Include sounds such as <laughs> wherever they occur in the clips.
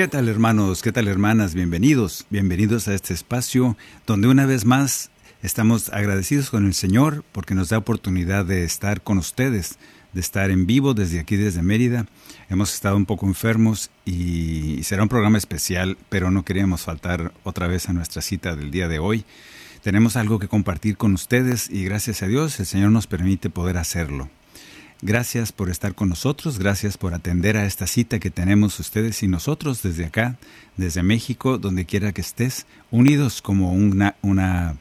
¿Qué tal hermanos? ¿Qué tal hermanas? Bienvenidos, bienvenidos a este espacio donde una vez más estamos agradecidos con el Señor porque nos da oportunidad de estar con ustedes, de estar en vivo desde aquí, desde Mérida. Hemos estado un poco enfermos y será un programa especial, pero no queríamos faltar otra vez a nuestra cita del día de hoy. Tenemos algo que compartir con ustedes y gracias a Dios el Señor nos permite poder hacerlo. Gracias por estar con nosotros, gracias por atender a esta cita que tenemos ustedes y nosotros desde acá, desde México, donde quiera que estés, unidos como una, una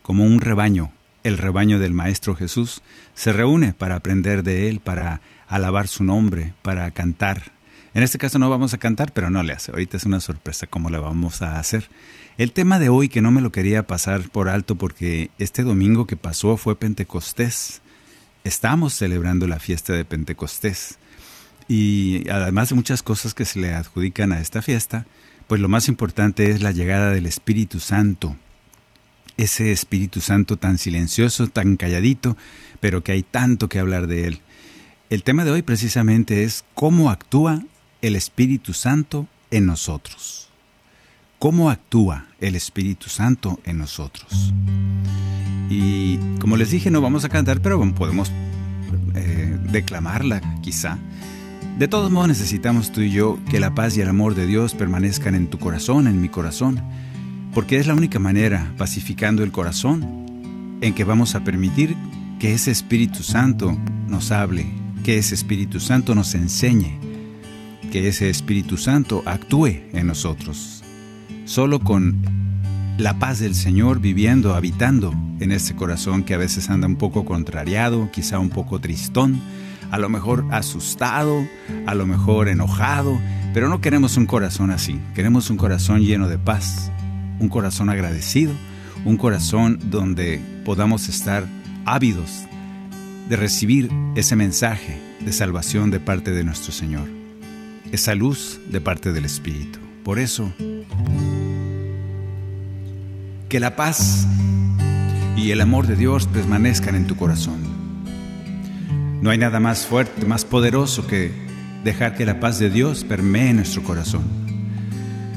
como un rebaño. El rebaño del Maestro Jesús se reúne para aprender de él, para alabar su nombre, para cantar. En este caso no vamos a cantar, pero no le hace. Ahorita es una sorpresa cómo le vamos a hacer. El tema de hoy que no me lo quería pasar por alto porque este domingo que pasó fue Pentecostés. Estamos celebrando la fiesta de Pentecostés. Y además de muchas cosas que se le adjudican a esta fiesta, pues lo más importante es la llegada del Espíritu Santo. Ese Espíritu Santo tan silencioso, tan calladito, pero que hay tanto que hablar de él. El tema de hoy precisamente es cómo actúa el Espíritu Santo en nosotros. ¿Cómo actúa el Espíritu Santo en nosotros? Y como les dije, no vamos a cantar, pero podemos eh, declamarla quizá. De todos modos necesitamos tú y yo que la paz y el amor de Dios permanezcan en tu corazón, en mi corazón, porque es la única manera, pacificando el corazón, en que vamos a permitir que ese Espíritu Santo nos hable, que ese Espíritu Santo nos enseñe, que ese Espíritu Santo actúe en nosotros. Solo con la paz del Señor viviendo, habitando en este corazón que a veces anda un poco contrariado, quizá un poco tristón, a lo mejor asustado, a lo mejor enojado, pero no queremos un corazón así, queremos un corazón lleno de paz, un corazón agradecido, un corazón donde podamos estar ávidos de recibir ese mensaje de salvación de parte de nuestro Señor, esa luz de parte del Espíritu. Por eso, que la paz y el amor de Dios permanezcan en tu corazón. No hay nada más fuerte, más poderoso que dejar que la paz de Dios permee nuestro corazón.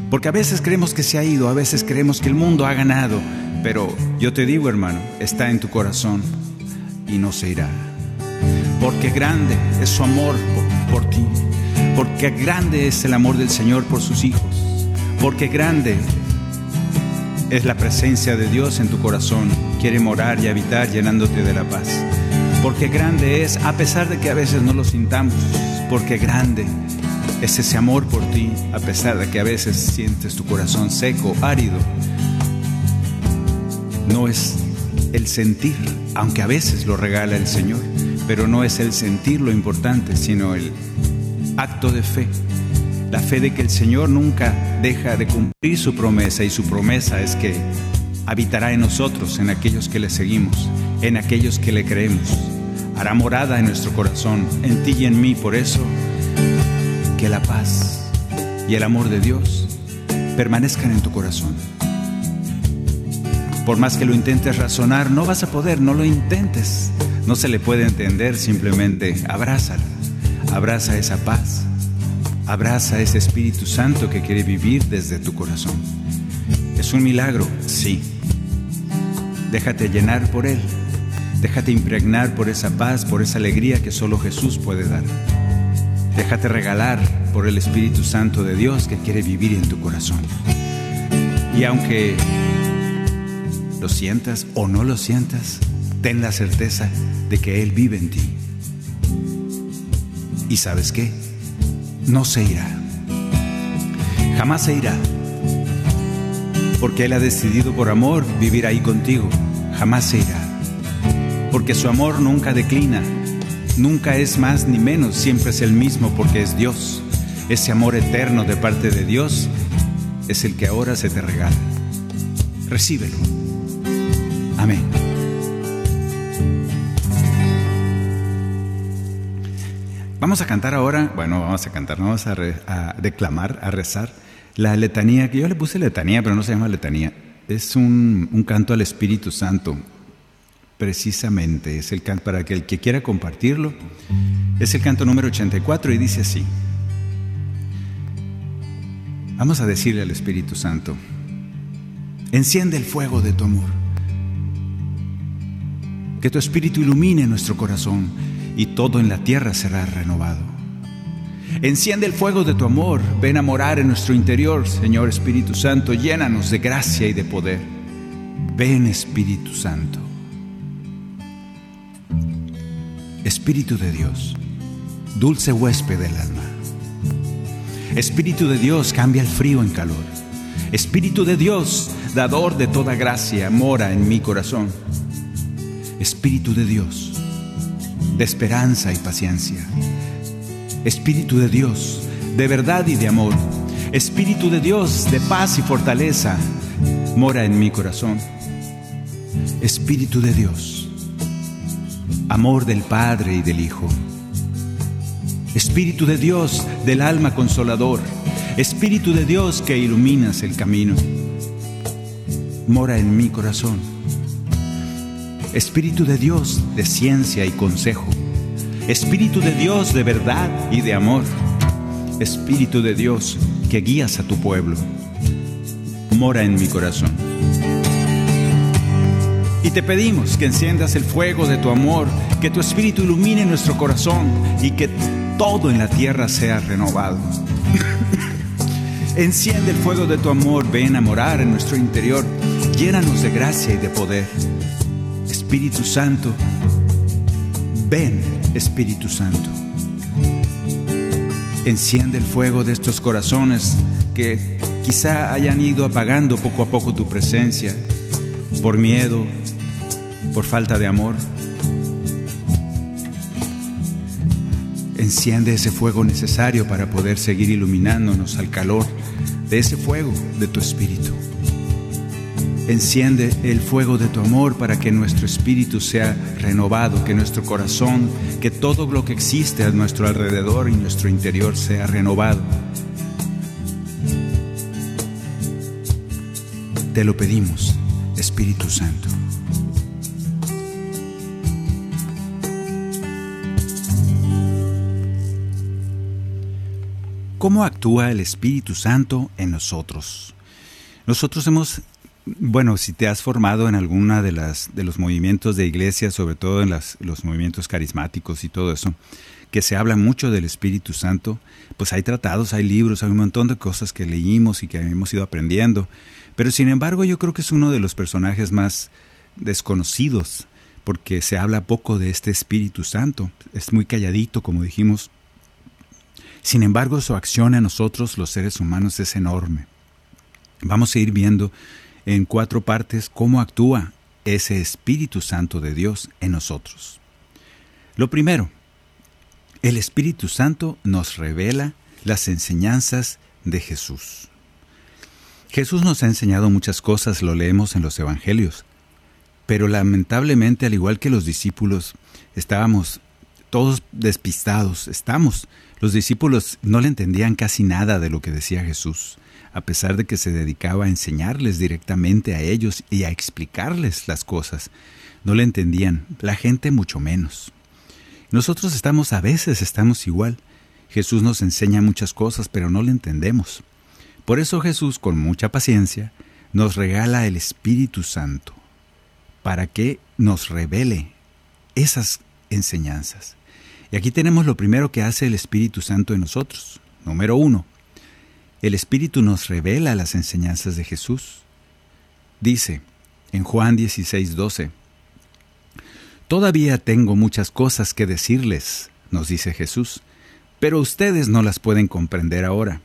Porque a veces creemos que se ha ido, a veces creemos que el mundo ha ganado, pero yo te digo, hermano, está en tu corazón y no se irá. Porque grande es su amor por, por ti, porque grande es el amor del Señor por sus hijos, porque grande es la presencia de Dios en tu corazón, quiere morar y habitar llenándote de la paz. Porque grande es, a pesar de que a veces no lo sintamos, porque grande es ese amor por ti, a pesar de que a veces sientes tu corazón seco, árido. No es el sentir, aunque a veces lo regala el Señor, pero no es el sentir lo importante, sino el acto de fe. La fe de que el Señor nunca deja de cumplir su promesa y su promesa es que habitará en nosotros, en aquellos que le seguimos, en aquellos que le creemos. Hará morada en nuestro corazón, en ti y en mí. Por eso, que la paz y el amor de Dios permanezcan en tu corazón. Por más que lo intentes razonar, no vas a poder, no lo intentes. No se le puede entender, simplemente abrázala. Abraza esa paz. Abraza ese Espíritu Santo que quiere vivir desde tu corazón. Es un milagro, sí. Déjate llenar por Él. Déjate impregnar por esa paz, por esa alegría que solo Jesús puede dar. Déjate regalar por el Espíritu Santo de Dios que quiere vivir en tu corazón. Y aunque lo sientas o no lo sientas, ten la certeza de que Él vive en ti. ¿Y sabes qué? No se irá. jamás se irá. Porque Él ha decidido por amor vivir ahí contigo, jamás se irá. Porque su amor nunca declina, nunca es más ni menos, siempre es el mismo porque es Dios. Ese amor eterno de parte de Dios es el que ahora se te regala. Recíbelo. Amén. Vamos a cantar ahora, bueno, vamos a cantar, vamos a, a, declamar, a rezar la letanía, que yo le puse letanía, pero no se llama letanía. Es un, un canto al Espíritu Santo, precisamente, es el canto para que el que quiera compartirlo, es el canto número 84 y dice así. Vamos a decirle al Espíritu Santo, enciende el fuego de tu amor, que tu Espíritu ilumine nuestro corazón y todo en la tierra será renovado. Enciende el fuego de tu amor, ven a morar en nuestro interior, Señor Espíritu Santo, llénanos de gracia y de poder. Ven Espíritu Santo. Espíritu de Dios, dulce huésped del alma. Espíritu de Dios, cambia el frío en calor. Espíritu de Dios, dador de toda gracia, mora en mi corazón. Espíritu de Dios, de esperanza y paciencia. Espíritu de Dios, de verdad y de amor. Espíritu de Dios, de paz y fortaleza, mora en mi corazón. Espíritu de Dios, amor del Padre y del Hijo. Espíritu de Dios del alma consolador, Espíritu de Dios que iluminas el camino, mora en mi corazón. Espíritu de Dios de ciencia y consejo, Espíritu de Dios de verdad y de amor, Espíritu de Dios que guías a tu pueblo, mora en mi corazón. Y te pedimos que enciendas el fuego de tu amor, que tu Espíritu ilumine nuestro corazón y que todo en la tierra sea renovado. Enciende el fuego de tu amor, ven a morar en nuestro interior, llénanos de gracia y de poder. Espíritu Santo, ven Espíritu Santo. Enciende el fuego de estos corazones que quizá hayan ido apagando poco a poco tu presencia por miedo, por falta de amor. Enciende ese fuego necesario para poder seguir iluminándonos al calor de ese fuego de tu espíritu. Enciende el fuego de tu amor para que nuestro espíritu sea renovado, que nuestro corazón, que todo lo que existe a nuestro alrededor y nuestro interior sea renovado. Te lo pedimos, Espíritu Santo. ¿Cómo actúa el Espíritu Santo en nosotros? Nosotros hemos, bueno, si te has formado en alguna de las de los movimientos de iglesia, sobre todo en las, los movimientos carismáticos y todo eso, que se habla mucho del Espíritu Santo, pues hay tratados, hay libros, hay un montón de cosas que leímos y que hemos ido aprendiendo. Pero sin embargo, yo creo que es uno de los personajes más desconocidos, porque se habla poco de este Espíritu Santo. Es muy calladito, como dijimos sin embargo, su acción en nosotros, los seres humanos, es enorme. Vamos a ir viendo en cuatro partes cómo actúa ese Espíritu Santo de Dios en nosotros. Lo primero, el Espíritu Santo nos revela las enseñanzas de Jesús. Jesús nos ha enseñado muchas cosas, lo leemos en los Evangelios, pero lamentablemente, al igual que los discípulos, estábamos todos despistados, estamos los discípulos no le entendían casi nada de lo que decía Jesús, a pesar de que se dedicaba a enseñarles directamente a ellos y a explicarles las cosas. No le entendían, la gente mucho menos. Nosotros estamos a veces estamos igual. Jesús nos enseña muchas cosas, pero no le entendemos. Por eso Jesús, con mucha paciencia, nos regala el Espíritu Santo, para que nos revele esas enseñanzas. Y aquí tenemos lo primero que hace el Espíritu Santo en nosotros. Número uno, el Espíritu nos revela las enseñanzas de Jesús. Dice en Juan 16, 12, Todavía tengo muchas cosas que decirles, nos dice Jesús, pero ustedes no las pueden comprender ahora.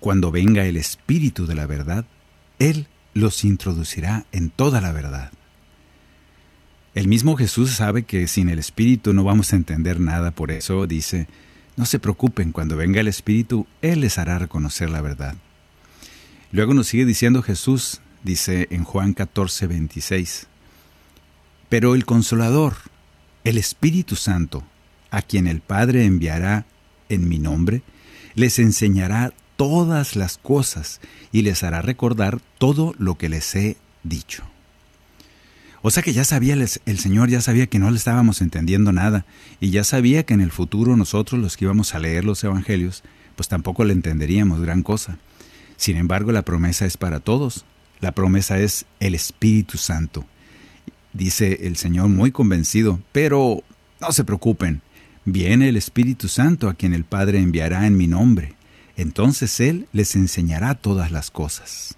Cuando venga el Espíritu de la verdad, Él los introducirá en toda la verdad. El mismo Jesús sabe que sin el Espíritu no vamos a entender nada, por eso dice, no se preocupen, cuando venga el Espíritu, Él les hará reconocer la verdad. Luego nos sigue diciendo Jesús, dice en Juan 14, 26, pero el consolador, el Espíritu Santo, a quien el Padre enviará en mi nombre, les enseñará todas las cosas y les hará recordar todo lo que les he dicho. O sea que ya sabía el, Señor, ya sabía que no le estábamos entendiendo nada y ya sabía que en el futuro nosotros los que íbamos a leer los Evangelios, pues tampoco le entenderíamos gran cosa. Sin embargo, la promesa es para todos. La promesa es el Espíritu Santo. Dice el Señor muy convencido, pero no se preocupen, viene el Espíritu Santo a quien el Padre enviará en mi nombre. Entonces Él les enseñará todas las cosas.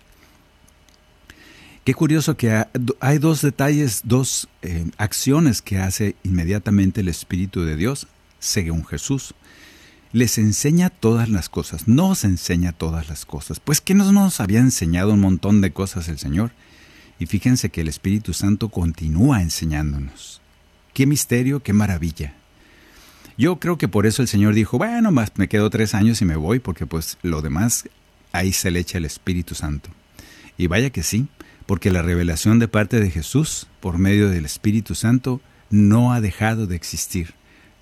Qué curioso que hay dos detalles, dos eh, acciones que hace inmediatamente el Espíritu de Dios, según Jesús. Les enseña todas las cosas, nos enseña todas las cosas. Pues que no nos había enseñado un montón de cosas el Señor. Y fíjense que el Espíritu Santo continúa enseñándonos. Qué misterio, qué maravilla. Yo creo que por eso el Señor dijo, bueno, más me quedo tres años y me voy, porque pues lo demás ahí se le echa el Espíritu Santo. Y vaya que sí, porque la revelación de parte de Jesús por medio del Espíritu Santo no ha dejado de existir.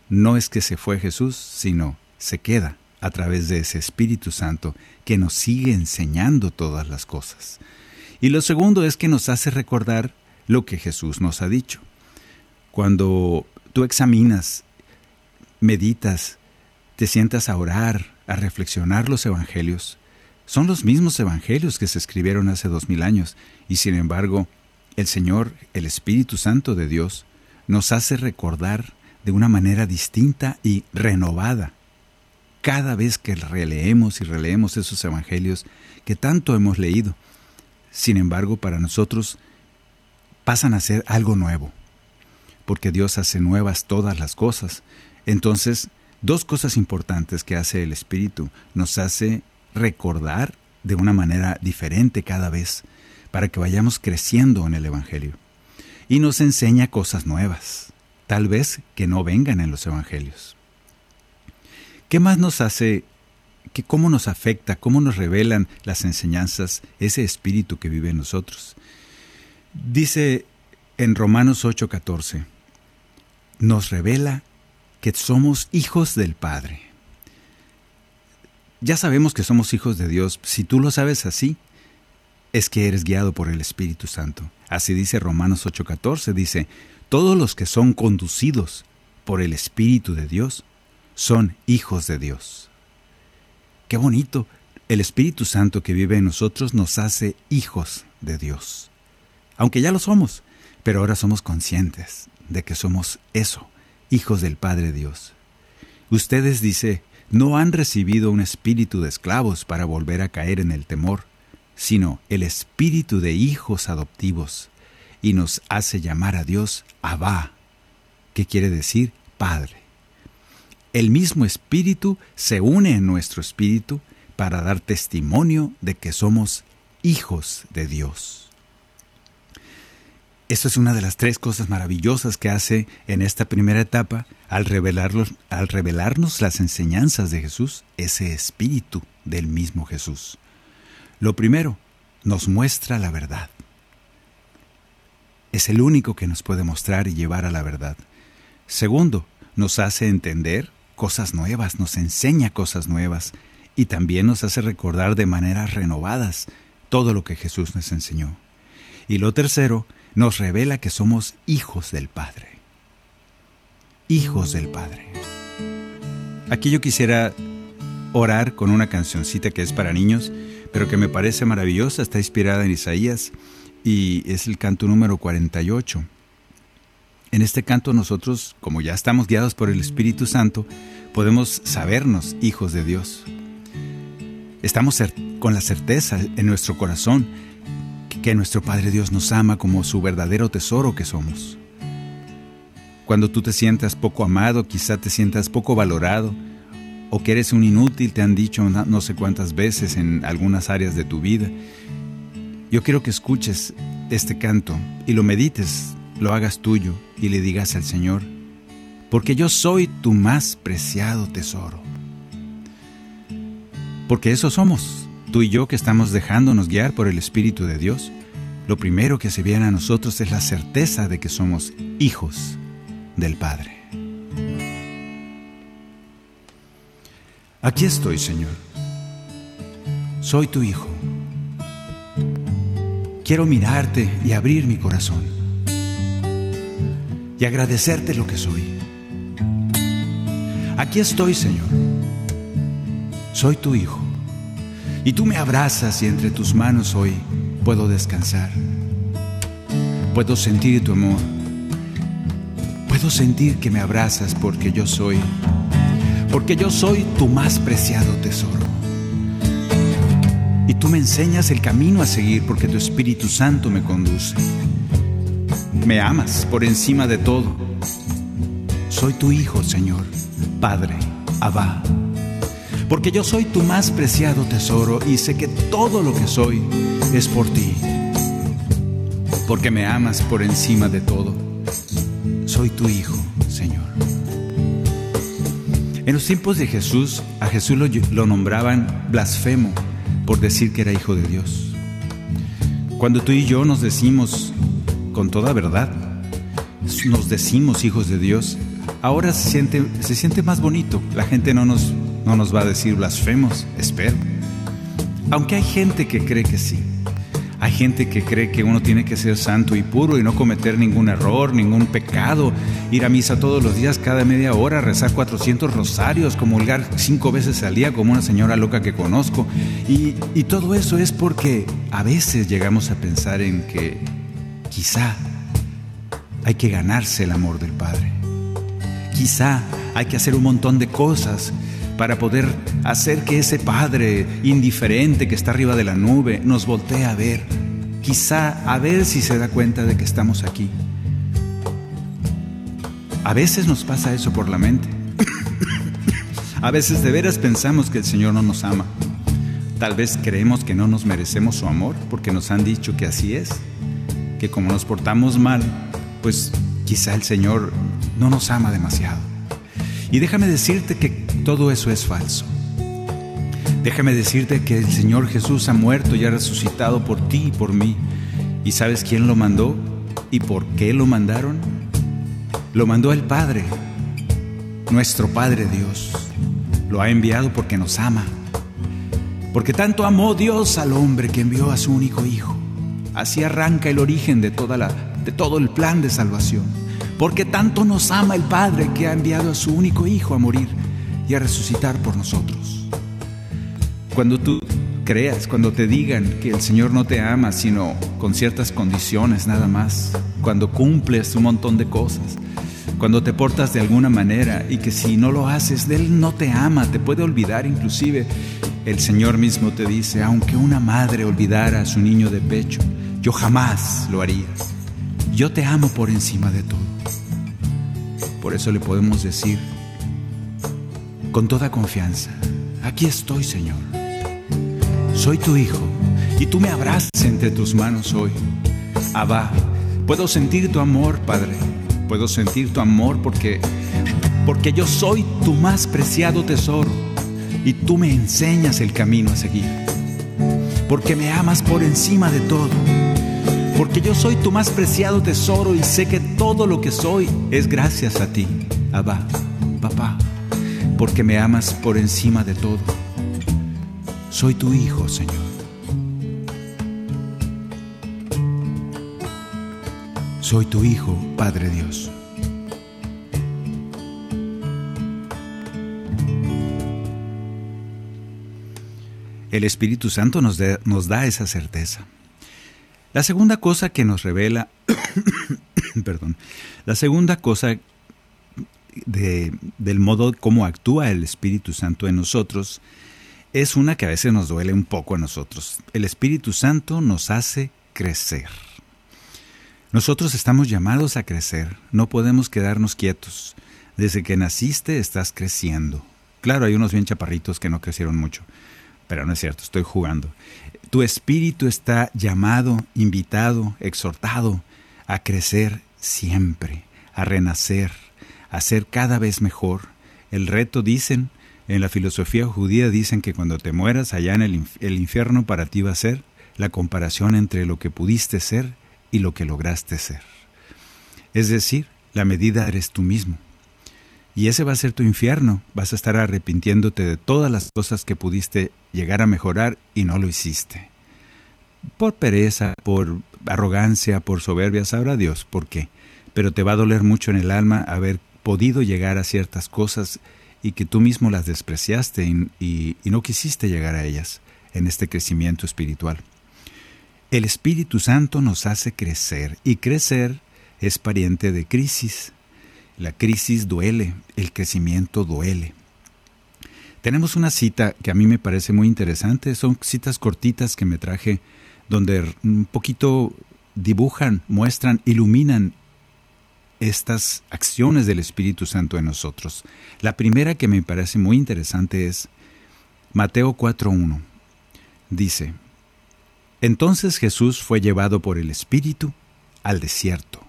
No es que se fue Jesús, sino se queda a través de ese Espíritu Santo que nos sigue enseñando todas las cosas. Y lo segundo es que nos hace recordar lo que Jesús nos ha dicho. Cuando tú examinas, meditas, te sientas a orar, a reflexionar los evangelios, son los mismos evangelios que se escribieron hace dos mil años, y sin embargo, el Señor, el Espíritu Santo de Dios, nos hace recordar de una manera distinta y renovada cada vez que releemos y releemos esos evangelios que tanto hemos leído. Sin embargo, para nosotros pasan a ser algo nuevo, porque Dios hace nuevas todas las cosas. Entonces, dos cosas importantes que hace el Espíritu. Nos hace recordar de una manera diferente cada vez para que vayamos creciendo en el Evangelio. Y nos enseña cosas nuevas, tal vez que no vengan en los Evangelios. ¿Qué más nos hace, que, cómo nos afecta, cómo nos revelan las enseñanzas ese espíritu que vive en nosotros? Dice en Romanos 8:14, nos revela que somos hijos del Padre. Ya sabemos que somos hijos de Dios. Si tú lo sabes así, es que eres guiado por el Espíritu Santo. Así dice Romanos 8:14, dice, todos los que son conducidos por el Espíritu de Dios son hijos de Dios. Qué bonito. El Espíritu Santo que vive en nosotros nos hace hijos de Dios. Aunque ya lo somos, pero ahora somos conscientes de que somos eso, hijos del Padre Dios. Ustedes, dice, no han recibido un espíritu de esclavos para volver a caer en el temor, sino el espíritu de hijos adoptivos, y nos hace llamar a Dios Abba, que quiere decir Padre. El mismo espíritu se une en nuestro espíritu para dar testimonio de que somos hijos de Dios. Esto es una de las tres cosas maravillosas que hace en esta primera etapa al, al revelarnos las enseñanzas de Jesús, ese espíritu del mismo Jesús. Lo primero, nos muestra la verdad. Es el único que nos puede mostrar y llevar a la verdad. Segundo, nos hace entender cosas nuevas, nos enseña cosas nuevas y también nos hace recordar de maneras renovadas todo lo que Jesús nos enseñó. Y lo tercero, nos revela que somos hijos del Padre. Hijos del Padre. Aquí yo quisiera orar con una cancioncita que es para niños, pero que me parece maravillosa, está inspirada en Isaías y es el canto número 48. En este canto nosotros, como ya estamos guiados por el Espíritu Santo, podemos sabernos hijos de Dios. Estamos con la certeza en nuestro corazón que nuestro Padre Dios nos ama como su verdadero tesoro que somos. Cuando tú te sientas poco amado, quizá te sientas poco valorado, o que eres un inútil, te han dicho no sé cuántas veces en algunas áreas de tu vida. Yo quiero que escuches este canto y lo medites, lo hagas tuyo y le digas al Señor, porque yo soy tu más preciado tesoro. Porque eso somos, tú y yo que estamos dejándonos guiar por el Espíritu de Dios. Lo primero que se viene a nosotros es la certeza de que somos hijos del Padre. Aquí estoy, Señor. Soy tu hijo. Quiero mirarte y abrir mi corazón y agradecerte lo que soy. Aquí estoy, Señor. Soy tu hijo. Y tú me abrazas y entre tus manos hoy puedo descansar. Puedo sentir tu amor. Puedo sentir que me abrazas porque yo soy porque yo soy tu más preciado tesoro. Y tú me enseñas el camino a seguir porque tu Espíritu Santo me conduce. Me amas por encima de todo. Soy tu Hijo, Señor, Padre, Abba. Porque yo soy tu más preciado tesoro y sé que todo lo que soy es por ti. Porque me amas por encima de todo. Soy tu Hijo, Señor. En los tiempos de Jesús, a Jesús lo, nombraban blasfemo por decir que era hijo de Dios. Cuando tú y yo nos decimos con toda verdad, nos decimos hijos de Dios, ahora se siente, se siente más bonito. La gente no nos, no nos va a decir blasfemos, espero. Aunque hay gente que cree que sí. Hay gente que cree que uno tiene que ser santo y puro y no cometer ningún error, ningún pecado, ir a misa todos los días, cada media hora, rezar 400 rosarios, comulgar cinco veces al día como una señora loca que conozco. Y, y todo eso es porque a veces llegamos a pensar en que quizá hay que ganarse el amor del Padre. Quizá hay que hacer un montón de cosas para poder hacer que ese Padre indiferente que está arriba de la nube nos voltee a ver, quizá a ver si se da cuenta de que estamos aquí. A veces nos pasa eso por la mente. <coughs> a veces de veras pensamos que el Señor no nos ama. Tal vez creemos que no nos merecemos su amor porque nos han dicho que así es, que como nos portamos mal, pues quizá el Señor no nos ama demasiado. Y déjame decirte que todo eso es falso. Déjame decirte que el Señor Jesús ha muerto y ha resucitado por ti y por mí. ¿Y sabes quién lo mandó? ¿Y por qué lo mandaron? Lo mandó el Padre, nuestro Padre Dios. Lo ha enviado porque nos ama. Porque tanto amó Dios al hombre que envió a su único Hijo. Así arranca el origen de, de todo el plan de salvación porque tanto nos ama el Padre que ha enviado a su único Hijo a morir y a resucitar por nosotros. Cuando tú creas, cuando te digan que el Señor no te ama, sino con ciertas condiciones nada más, cuando cumples un montón de cosas, cuando te portas de alguna manera y que si no lo haces, Él no te ama, te puede olvidar inclusive. El Señor mismo te dice, aunque una madre olvidara a su niño de pecho, yo jamás lo haría. Yo te amo por encima de todo. Por eso le podemos decir con toda confianza, aquí estoy Señor, soy tu Hijo y tú me abrazas entre tus manos hoy. Abba, puedo sentir tu amor, Padre, puedo sentir tu amor porque, porque yo soy tu más preciado tesoro y tú me enseñas el camino a seguir, porque me amas por encima de todo porque yo soy tu más preciado tesoro y sé que todo lo que soy es gracias a ti, Abba, papá, porque me amas por encima de todo. Soy tu hijo, Señor. Soy tu hijo, Padre Dios. El Espíritu Santo nos, nos da esa certeza. La segunda cosa que nos revela, <coughs> perdón, la segunda cosa de, del modo como actúa el Espíritu Santo en nosotros es una que a veces nos duele un poco a nosotros. El Espíritu Santo nos hace crecer. Nosotros estamos llamados a crecer, no podemos quedarnos quietos. Desde que naciste estás creciendo. Claro, hay unos bien chaparritos que no crecieron mucho, pero no es cierto, estoy jugando. Tu espíritu está llamado, invitado, exhortado a crecer siempre, a renacer, a ser cada vez mejor. El reto, dicen, en la filosofía judía dicen que cuando te mueras allá en el, infierno para ti va a ser la comparación entre lo que pudiste ser y lo que lograste ser. Es decir, la medida eres tú mismo. Y ese va a ser tu infierno. Vas a estar arrepintiéndote de todas las cosas que pudiste llegar a mejorar y no lo hiciste. Por pereza, por arrogancia, por soberbia, sabrá Dios por qué. Pero te va a doler mucho en el alma haber podido llegar a ciertas cosas y que tú mismo las despreciaste y, y no quisiste llegar a ellas en este crecimiento espiritual. El Espíritu Santo nos hace crecer y crecer es pariente de crisis. La crisis duele, el crecimiento duele. Tenemos una cita que a mí me parece muy interesante, son citas cortitas que me traje donde un poquito dibujan, muestran, iluminan estas acciones del Espíritu Santo en nosotros. La primera que me parece muy interesante es Mateo 4.1. Dice, Entonces Jesús fue llevado por el Espíritu al desierto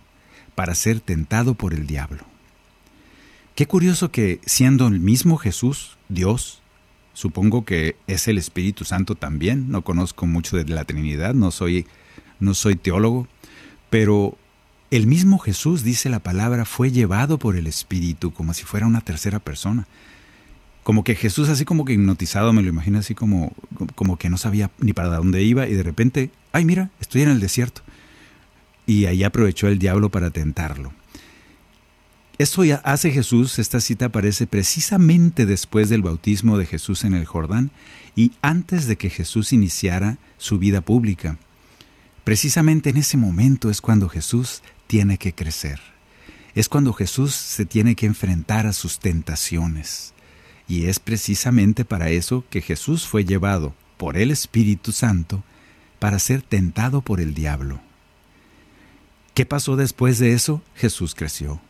para ser tentado por el diablo. Qué curioso que siendo el mismo Jesús, Dios, supongo que es el Espíritu Santo también, no conozco mucho de la Trinidad, no soy, no soy teólogo, pero el mismo Jesús, dice la palabra, fue llevado por el Espíritu como si fuera una tercera persona. Como que Jesús así como que hipnotizado, me lo imagino así como, como que no sabía ni para dónde iba y de repente, ay mira, estoy en el desierto. Y ahí aprovechó el diablo para tentarlo. Esto ya hace Jesús, esta cita aparece precisamente después del bautismo de Jesús en el Jordán y antes de que Jesús iniciara su vida pública. Precisamente en ese momento es cuando Jesús tiene que crecer. Es cuando Jesús se tiene que enfrentar a sus tentaciones. Y es precisamente para eso que Jesús fue llevado por el Espíritu Santo para ser tentado por el diablo. ¿Qué pasó después de eso? Jesús creció.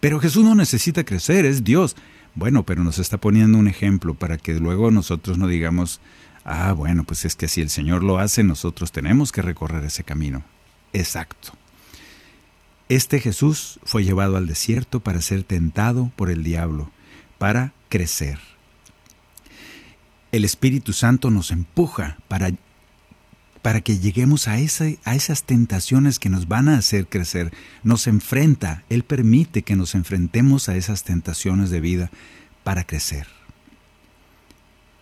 Pero Jesús no necesita crecer, es Dios. Bueno, pero nos está poniendo un ejemplo para que luego nosotros no digamos, ah, bueno, pues es que si el Señor lo hace, nosotros tenemos que recorrer ese camino. Exacto. Este Jesús fue llevado al desierto para ser tentado por el diablo, para crecer. El Espíritu Santo nos empuja para para que lleguemos a, a esas tentaciones que nos van a hacer crecer. Nos enfrenta, Él permite que nos enfrentemos a esas tentaciones de vida para crecer.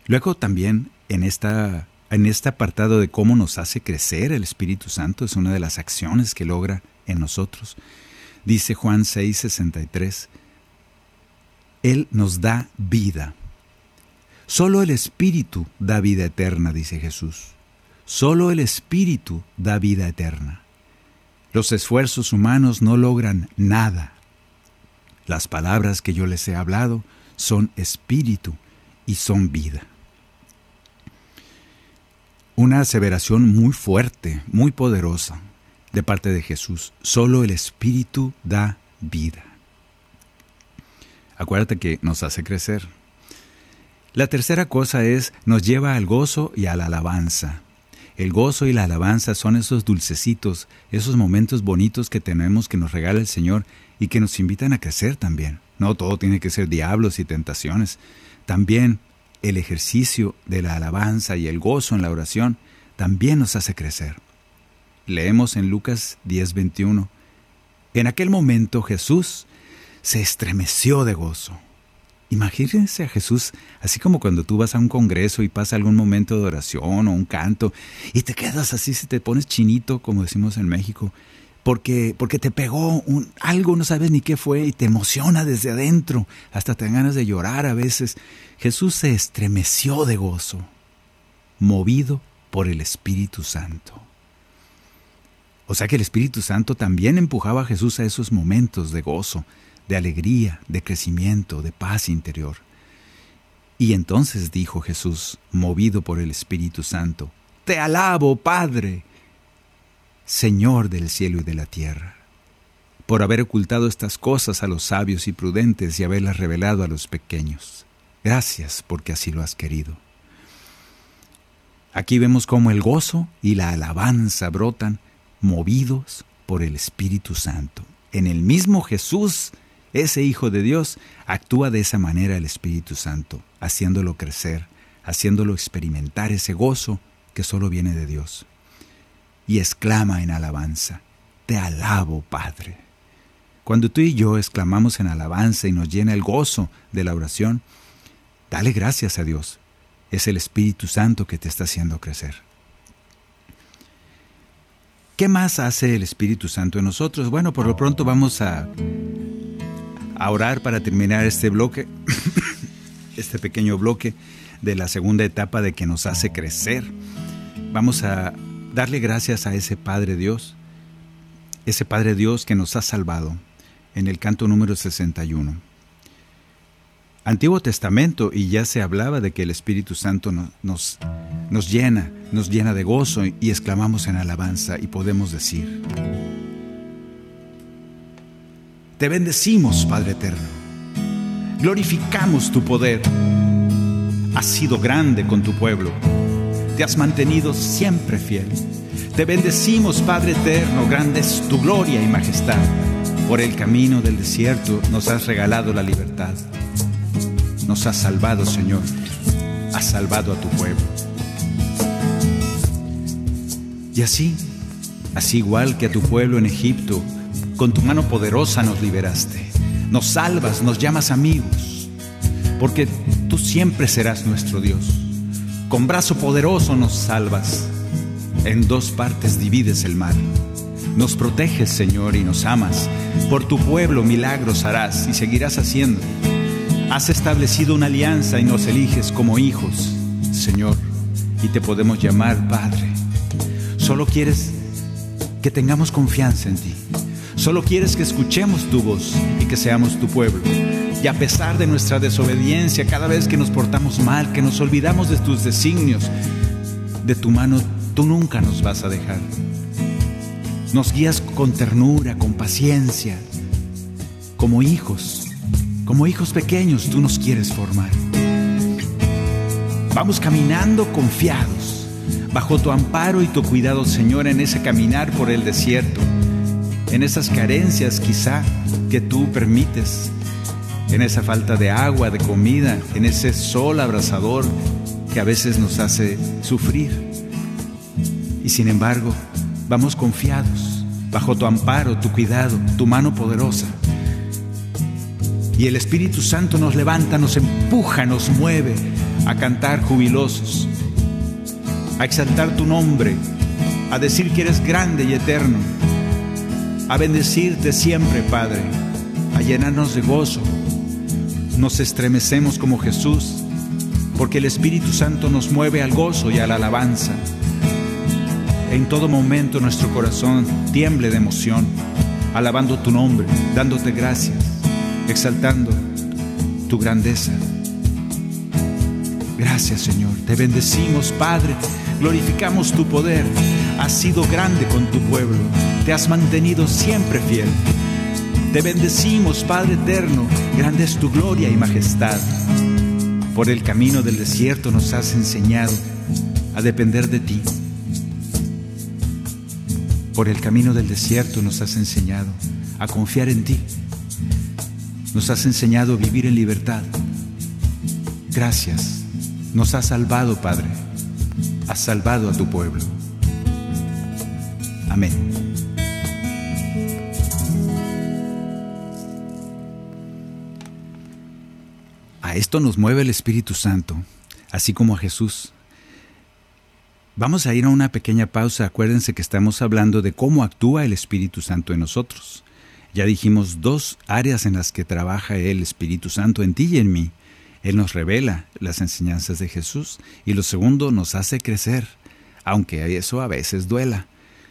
Luego también en, esta, en este apartado de cómo nos hace crecer el Espíritu Santo, es una de las acciones que logra en nosotros. Dice Juan 6:63, Él nos da vida. Solo el Espíritu da vida eterna, dice Jesús. Solo el Espíritu da vida eterna. Los esfuerzos humanos no logran nada. Las palabras que yo les he hablado son espíritu y son vida. Una aseveración muy fuerte, muy poderosa de parte de Jesús. Solo el Espíritu da vida. Acuérdate que nos hace crecer. La tercera cosa es, nos lleva al gozo y a la alabanza. El gozo y la alabanza son esos dulcecitos, esos momentos bonitos que tenemos que nos regala el Señor y que nos invitan a crecer también. No todo tiene que ser diablos y tentaciones. También el ejercicio de la alabanza y el gozo en la oración también nos hace crecer. Leemos en Lucas 10:21. En aquel momento Jesús se estremeció de gozo Imagínense a Jesús, así como cuando tú vas a un congreso y pasa algún momento de oración o un canto y te quedas así, si te pones chinito, como decimos en México, porque, porque te pegó un, algo, no sabes ni qué fue y te emociona desde adentro, hasta te dan ganas de llorar a veces. Jesús se estremeció de gozo, movido por el Espíritu Santo. O sea que el Espíritu Santo también empujaba a Jesús a esos momentos de gozo, de alegría, de crecimiento, de paz interior. Y entonces dijo Jesús, movido por el Espíritu Santo, Te alabo, Padre, Señor del cielo y de la tierra, por haber ocultado estas cosas a los sabios y prudentes y haberlas revelado a los pequeños. Gracias porque así lo has querido. Aquí vemos cómo el gozo y la alabanza brotan movidos por el Espíritu Santo. En el mismo Jesús, ese Hijo de Dios, actúa de esa manera el Espíritu Santo, haciéndolo crecer, haciéndolo experimentar ese gozo que solo viene de Dios. Y exclama en alabanza, Te alabo, Padre. Cuando tú y yo exclamamos en alabanza y nos llena el gozo de la oración, dale gracias a Dios. Es el Espíritu Santo que te está haciendo crecer. ¿Qué más hace el Espíritu Santo en nosotros? Bueno, por lo pronto vamos a, a orar para terminar este bloque, <coughs> este pequeño bloque de la segunda etapa de que nos hace crecer. Vamos a darle gracias a ese Padre Dios, ese Padre Dios que nos ha salvado en el canto número 61. Antiguo Testamento y ya se hablaba de que el Espíritu Santo nos, nos llena, nos llena de gozo y exclamamos en alabanza y podemos decir, Te bendecimos, Padre Eterno, glorificamos tu poder, has sido grande con tu pueblo te has mantenido siempre fiel. Te bendecimos, Padre eterno, grande es tu gloria y majestad. Por el camino del desierto nos has regalado la libertad. Nos has salvado, Señor. Has salvado a tu pueblo. Y así, así igual que a tu pueblo en Egipto, con tu mano poderosa nos liberaste. Nos salvas, nos llamas amigos, porque tú siempre serás nuestro Dios. Con brazo poderoso nos salvas. En dos partes divides el mar. Nos proteges, Señor, y nos amas. Por tu pueblo milagros harás y seguirás haciendo. Has establecido una alianza y nos eliges como hijos, Señor, y te podemos llamar Padre. Solo quieres que tengamos confianza en ti. Solo quieres que escuchemos tu voz y que seamos tu pueblo. Y a pesar de nuestra desobediencia, cada vez que nos portamos mal, que nos olvidamos de tus designios, de tu mano tú nunca nos vas a dejar. Nos guías con ternura, con paciencia, como hijos, como hijos pequeños tú nos quieres formar. Vamos caminando confiados, bajo tu amparo y tu cuidado, Señor, en ese caminar por el desierto, en esas carencias quizá que tú permites en esa falta de agua, de comida, en ese sol abrasador que a veces nos hace sufrir. Y sin embargo, vamos confiados, bajo tu amparo, tu cuidado, tu mano poderosa. Y el Espíritu Santo nos levanta, nos empuja, nos mueve a cantar jubilosos, a exaltar tu nombre, a decir que eres grande y eterno, a bendecirte siempre, Padre, a llenarnos de gozo, nos estremecemos como Jesús, porque el Espíritu Santo nos mueve al gozo y a la alabanza. En todo momento nuestro corazón tiemble de emoción, alabando tu nombre, dándote gracias, exaltando tu grandeza. Gracias Señor, te bendecimos Padre, glorificamos tu poder, has sido grande con tu pueblo, te has mantenido siempre fiel. Te bendecimos, Padre eterno, grande es tu gloria y majestad. Por el camino del desierto nos has enseñado a depender de ti. Por el camino del desierto nos has enseñado a confiar en ti. Nos has enseñado a vivir en libertad. Gracias. Nos has salvado, Padre. Has salvado a tu pueblo. Amén. esto nos mueve el Espíritu Santo, así como a Jesús. Vamos a ir a una pequeña pausa. Acuérdense que estamos hablando de cómo actúa el Espíritu Santo en nosotros. Ya dijimos dos áreas en las que trabaja el Espíritu Santo en ti y en mí. Él nos revela las enseñanzas de Jesús y lo segundo nos hace crecer, aunque eso a veces duela.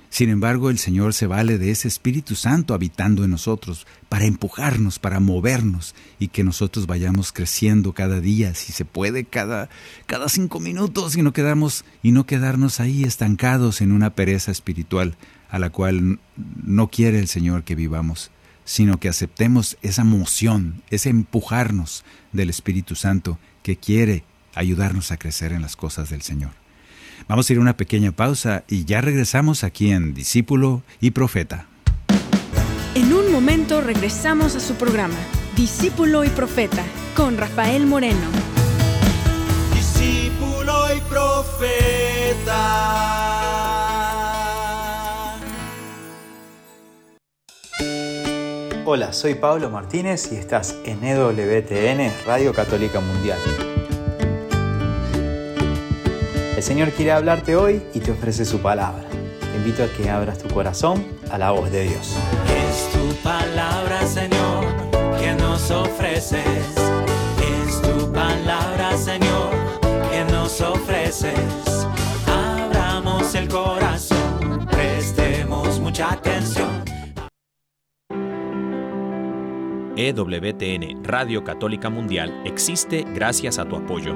Sin embargo, el Señor se vale de ese Espíritu Santo habitando en nosotros para empujarnos, para movernos y que nosotros vayamos creciendo cada día, si se puede, cada, cada cinco minutos y no, quedamos, y no quedarnos ahí estancados en una pereza espiritual a la cual no quiere el Señor que vivamos, sino que aceptemos esa moción, ese empujarnos del Espíritu Santo que quiere ayudarnos a crecer en las cosas del Señor. Vamos a ir a una pequeña pausa y ya regresamos aquí en Discípulo y Profeta. En un momento regresamos a su programa, Discípulo y Profeta, con Rafael Moreno. Discípulo y Profeta. Hola, soy Pablo Martínez y estás en EWTN, Radio Católica Mundial. El Señor quiere hablarte hoy y te ofrece su palabra. Te invito a que abras tu corazón a la voz de Dios. Es tu palabra, Señor, que nos ofreces. Es tu palabra, Señor, que nos ofreces. Abramos el corazón, prestemos mucha atención. EWTN Radio Católica Mundial existe gracias a tu apoyo.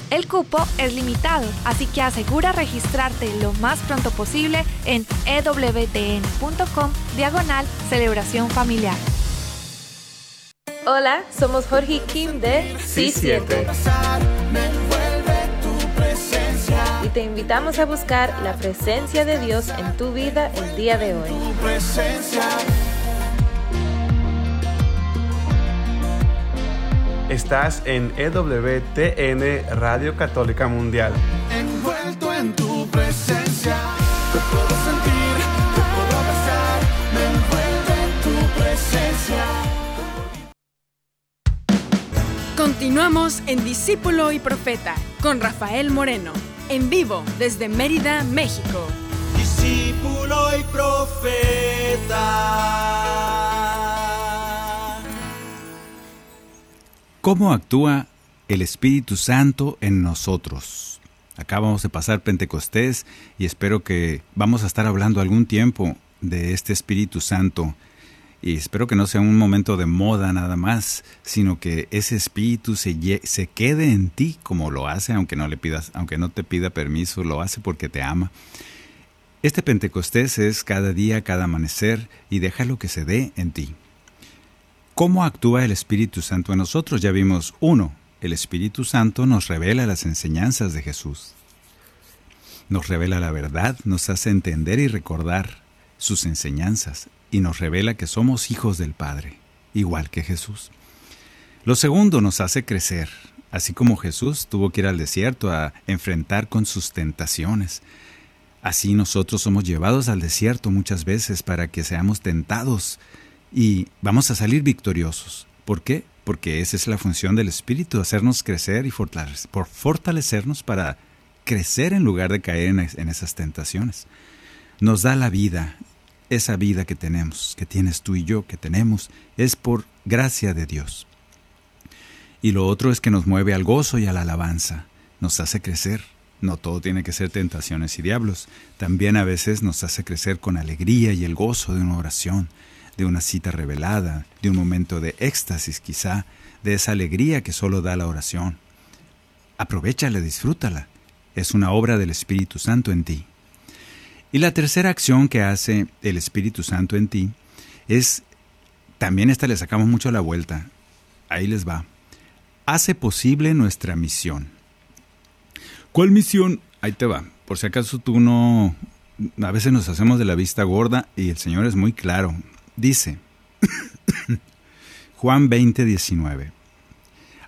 El cupo es limitado, así que asegura registrarte lo más pronto posible en ewtn.com diagonal celebración familiar. Hola, somos Jorge Kim de C7 y te invitamos a buscar la presencia de Dios en tu vida el día de hoy. Estás en EWTN Radio Católica Mundial. Envuelto en tu presencia, te puedo sentir, te puedo me envuelve en tu presencia. Continuamos en Discípulo y Profeta con Rafael Moreno, en vivo desde Mérida, México. Discípulo y profeta. ¿Cómo actúa el Espíritu Santo en nosotros? Acá vamos a pasar Pentecostés y espero que vamos a estar hablando algún tiempo de este Espíritu Santo. Y espero que no sea un momento de moda nada más, sino que ese espíritu se, se quede en ti como lo hace, aunque no le pidas, aunque no te pida permiso, lo hace porque te ama. Este Pentecostés es cada día, cada amanecer, y déjalo que se dé en ti. ¿Cómo actúa el Espíritu Santo en nosotros? Ya vimos, uno, el Espíritu Santo nos revela las enseñanzas de Jesús. Nos revela la verdad, nos hace entender y recordar sus enseñanzas, y nos revela que somos hijos del Padre, igual que Jesús. Lo segundo nos hace crecer, así como Jesús tuvo que ir al desierto a enfrentar con sus tentaciones. Así nosotros somos llevados al desierto muchas veces para que seamos tentados y vamos a salir victoriosos. ¿Por qué? Porque esa es la función del Espíritu, hacernos crecer y fortalecernos para crecer en lugar de caer en esas tentaciones. Nos da la vida, esa vida que tenemos, que tienes tú y yo, que tenemos, es por gracia de Dios. Y lo otro es que nos mueve al gozo y a la alabanza, nos hace crecer. No todo tiene que ser tentaciones y diablos, también a veces nos hace crecer con alegría y el gozo de una oración, de una cita revelada, de un momento de éxtasis quizá, de esa alegría que solo da la oración. Aprovechala, disfrútala. Es una obra del Espíritu Santo en ti. Y la tercera acción que hace el Espíritu Santo en ti es, también esta le sacamos mucho la vuelta, ahí les va, hace posible nuestra misión. ¿Cuál misión? Ahí te va, por si acaso tú no, a veces nos hacemos de la vista gorda y el Señor es muy claro. Dice, <coughs> Juan 20, 19,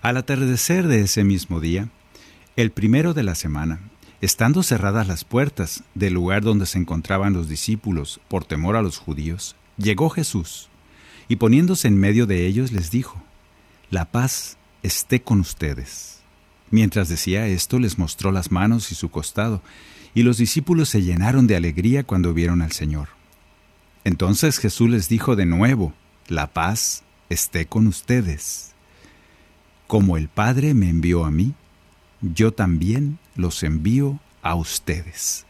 al atardecer de ese mismo día, el primero de la semana, Estando cerradas las puertas del lugar donde se encontraban los discípulos por temor a los judíos, llegó Jesús y poniéndose en medio de ellos les dijo, La paz esté con ustedes. Mientras decía esto les mostró las manos y su costado, y los discípulos se llenaron de alegría cuando vieron al Señor. Entonces Jesús les dijo de nuevo, La paz esté con ustedes. Como el Padre me envió a mí, yo también los envío a ustedes.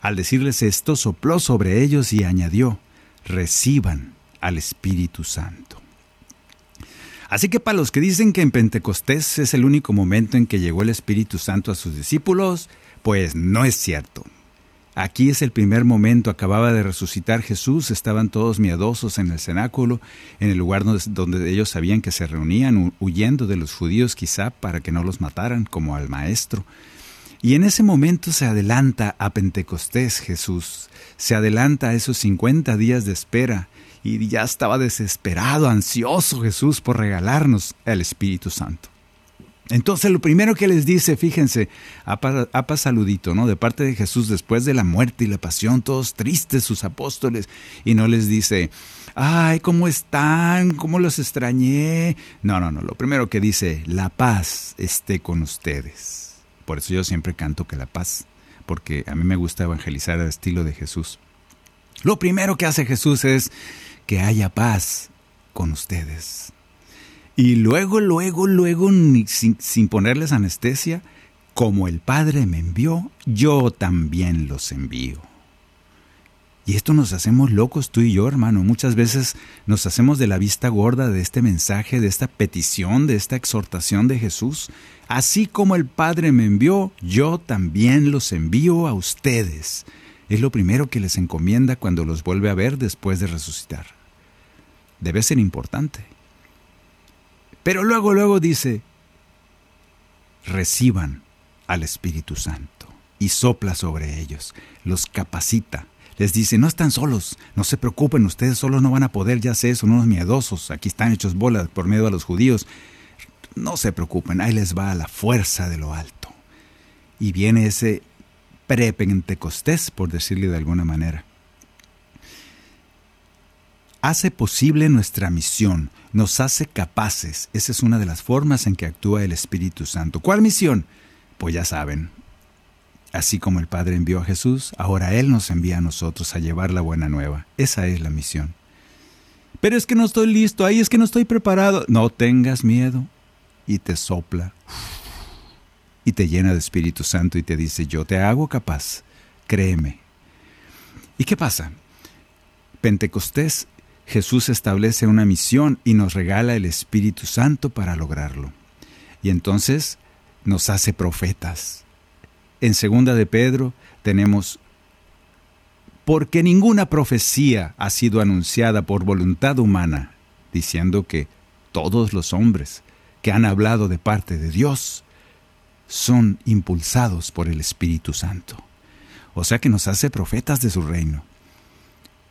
Al decirles esto, sopló sobre ellos y añadió, reciban al Espíritu Santo. Así que para los que dicen que en Pentecostés es el único momento en que llegó el Espíritu Santo a sus discípulos, pues no es cierto. Aquí es el primer momento, acababa de resucitar Jesús, estaban todos miedosos en el cenáculo, en el lugar donde, ellos sabían que se reunían, huyendo de los judíos quizá para que no los mataran, como al Maestro. Y en ese momento se adelanta a Pentecostés Jesús, se adelanta a esos 50 días de espera, y ya estaba desesperado, ansioso Jesús por regalarnos el Espíritu Santo. Entonces lo primero que les dice, fíjense, apa, saludito, ¿no? De parte de Jesús después de la muerte y la pasión, todos tristes sus apóstoles, y no les dice, ay, ¿cómo están? ¿Cómo los extrañé? No, no, no, lo primero que dice, la paz esté con ustedes. Por eso yo siempre canto que la paz, porque a mí me gusta evangelizar al estilo de Jesús. Lo primero que hace Jesús es que haya paz con ustedes. Y luego, luego, luego, sin, sin ponerles anestesia, como el Padre me envió, yo también los envío. Y esto nos hacemos locos tú y yo, hermano. Muchas veces nos hacemos de la vista gorda de este mensaje, de esta petición, de esta exhortación de Jesús. Así como el Padre me envió, yo también los envío a ustedes. Es lo primero que les encomienda cuando los vuelve a ver después de resucitar. Debe ser importante. Pero luego, luego dice, reciban al Espíritu Santo y sopla sobre ellos, los capacita. Les dice, no están solos, no se preocupen, ustedes solos no van a poder, ya sé, son unos miedosos, aquí están hechos bolas por miedo a los judíos. No se preocupen, ahí les va la fuerza de lo alto. Y viene ese pre-pentecostés, por decirle de alguna manera hace posible nuestra misión, nos hace capaces. Esa es una de las formas en que actúa el Espíritu Santo. ¿Cuál misión? Pues ya saben. Así como el Padre envió a Jesús, ahora Él nos envía a nosotros a llevar la buena nueva. Esa es la misión. Pero es que no estoy listo, ahí es que no estoy preparado. No tengas miedo. Y te sopla. Y te llena de Espíritu Santo y te dice, yo te hago capaz. Créeme. ¿Y qué pasa? Pentecostés Jesús establece una misión y nos regala el Espíritu Santo para lograrlo. Y entonces nos hace profetas. En segunda de Pedro tenemos porque ninguna profecía ha sido anunciada por voluntad humana, diciendo que todos los hombres que han hablado de parte de Dios son impulsados por el Espíritu Santo. O sea que nos hace profetas de su reino.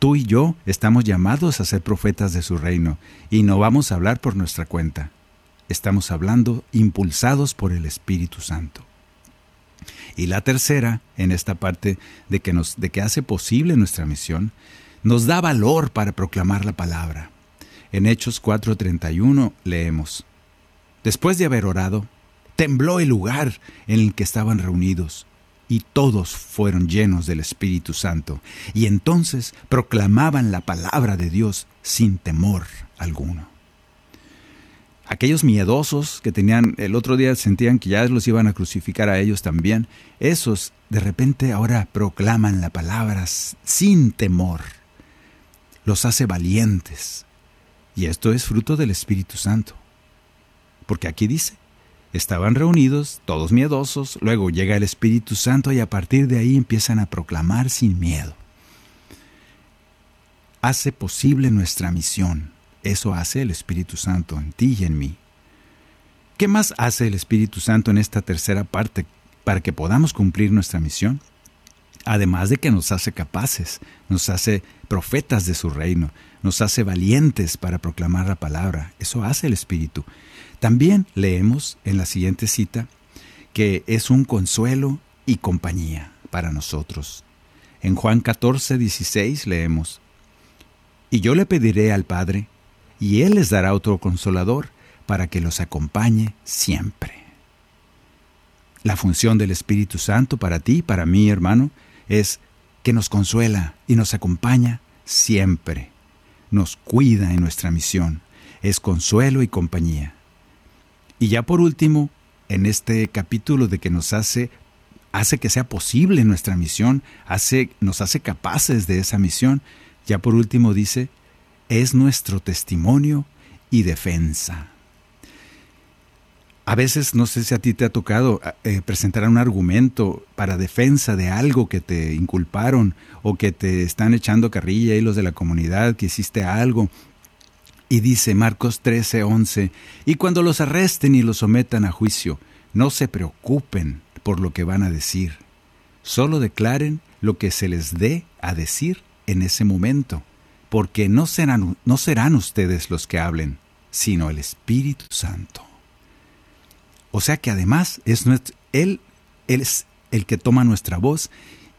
Tú y yo estamos llamados a ser profetas de su reino y no vamos a hablar por nuestra cuenta. Estamos hablando impulsados por el Espíritu Santo. Y la tercera, en esta parte de que, nos, hace posible nuestra misión, nos da valor para proclamar la palabra. En Hechos 4:31 leemos, Después de haber orado, tembló el lugar en el que estaban reunidos y todos fueron llenos del Espíritu Santo, y entonces proclamaban la palabra de Dios sin temor alguno. Aquellos miedosos que tenían el otro día sentían que ya los iban a crucificar a ellos también, esos de repente ahora proclaman la palabra sin temor. Los hace valientes. Y esto es fruto del Espíritu Santo. Porque aquí dice, Estaban reunidos, todos miedosos, luego llega el Espíritu Santo y a partir de ahí empiezan a proclamar sin miedo. Hace posible nuestra misión. Eso hace el Espíritu Santo en ti y en mí. ¿Qué más hace el Espíritu Santo en esta tercera parte para que podamos cumplir nuestra misión? Además de que nos hace capaces, nos hace profetas de su reino, nos hace valientes para proclamar la palabra. Eso hace el Espíritu. También leemos en la siguiente cita que es un consuelo y compañía para nosotros. En Juan 14, 16 leemos, Y yo le pediré al Padre, y Él les dará otro consolador, para que los acompañe siempre. La función del Espíritu Santo para ti, para mí, hermano, es que nos consuela y nos acompaña siempre. Nos cuida en nuestra misión. Es consuelo y compañía. Y ya por último, en este capítulo de que nos hace hace que sea posible nuestra misión, hace, nos hace capaces de esa misión. Ya por último dice, es nuestro testimonio y defensa. A veces, no sé si a ti te ha tocado eh, presentar un argumento para defensa de algo que te inculparon o que te están echando carrilla y los de la comunidad, que hiciste algo. Y dice Marcos 13, 11, y cuando los arresten y los sometan a juicio, no se preocupen por lo que van a decir. Solo declaren lo que se les dé a decir en ese momento, porque no serán, no serán ustedes los que hablen, sino el Espíritu Santo. O sea que además es él, él es el que toma nuestra voz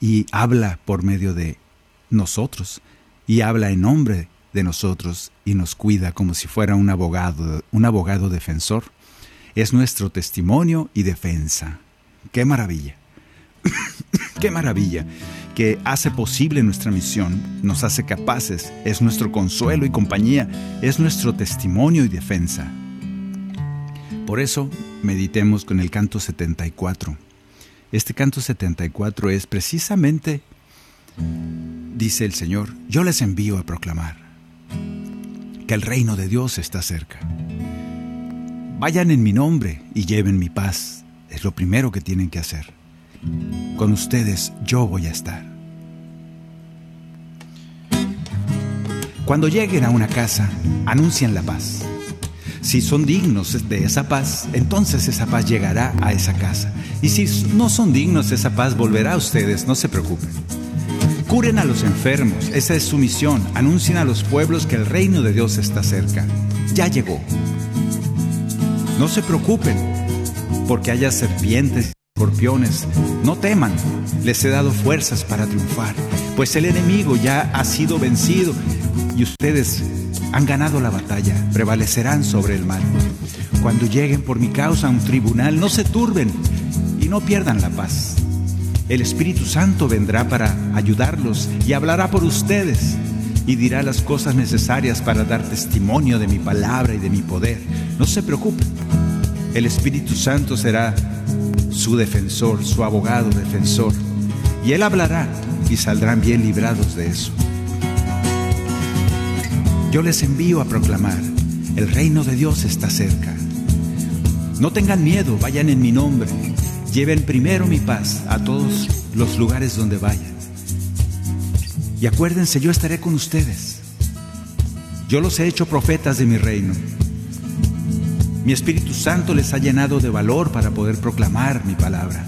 y habla por medio de nosotros, y habla en nombre de nosotros y nos cuida como si fuera un abogado, un abogado defensor. Es nuestro testimonio y defensa. Qué maravilla. <coughs> Qué maravilla que hace posible nuestra misión, nos hace capaces, es nuestro consuelo y compañía, es nuestro testimonio y defensa. Por eso meditemos con el canto 74. Este canto 74 es precisamente, dice el Señor, yo les envío a proclamar que el reino de Dios está cerca. Vayan en mi nombre y lleven mi paz es lo primero que tienen que hacer. Con ustedes yo voy a estar. Cuando lleguen a una casa, anuncien la paz. Si son dignos de esa paz, entonces esa paz llegará a esa casa. Y si no son dignos, esa paz volverá a ustedes, no se preocupen. Curen a los enfermos, esa es su misión. Anuncien a los pueblos que el reino de Dios está cerca. Ya llegó. No se preocupen, porque haya serpientes, escorpiones. No teman, les he dado fuerzas para triunfar, pues el enemigo ya ha sido vencido y ustedes han ganado la batalla, prevalecerán sobre el mal. Cuando lleguen por mi causa a un tribunal, no se turben y no pierdan la paz. El Espíritu Santo vendrá para ayudarlos y hablará por ustedes y dirá las cosas necesarias para dar testimonio de mi palabra y de mi poder. No se preocupen el Espíritu Santo será su defensor, su abogado defensor, y Él hablará y saldrán bien librados de eso. Yo les envío a proclamar, el reino de Dios está cerca. No tengan miedo, vayan en mi nombre, lleven primero mi paz a todos los lugares donde vayan. Y acuérdense, yo estaré con ustedes. Yo los he hecho profetas de mi reino mi Espíritu Santo les ha llenado de valor para poder proclamar mi palabra.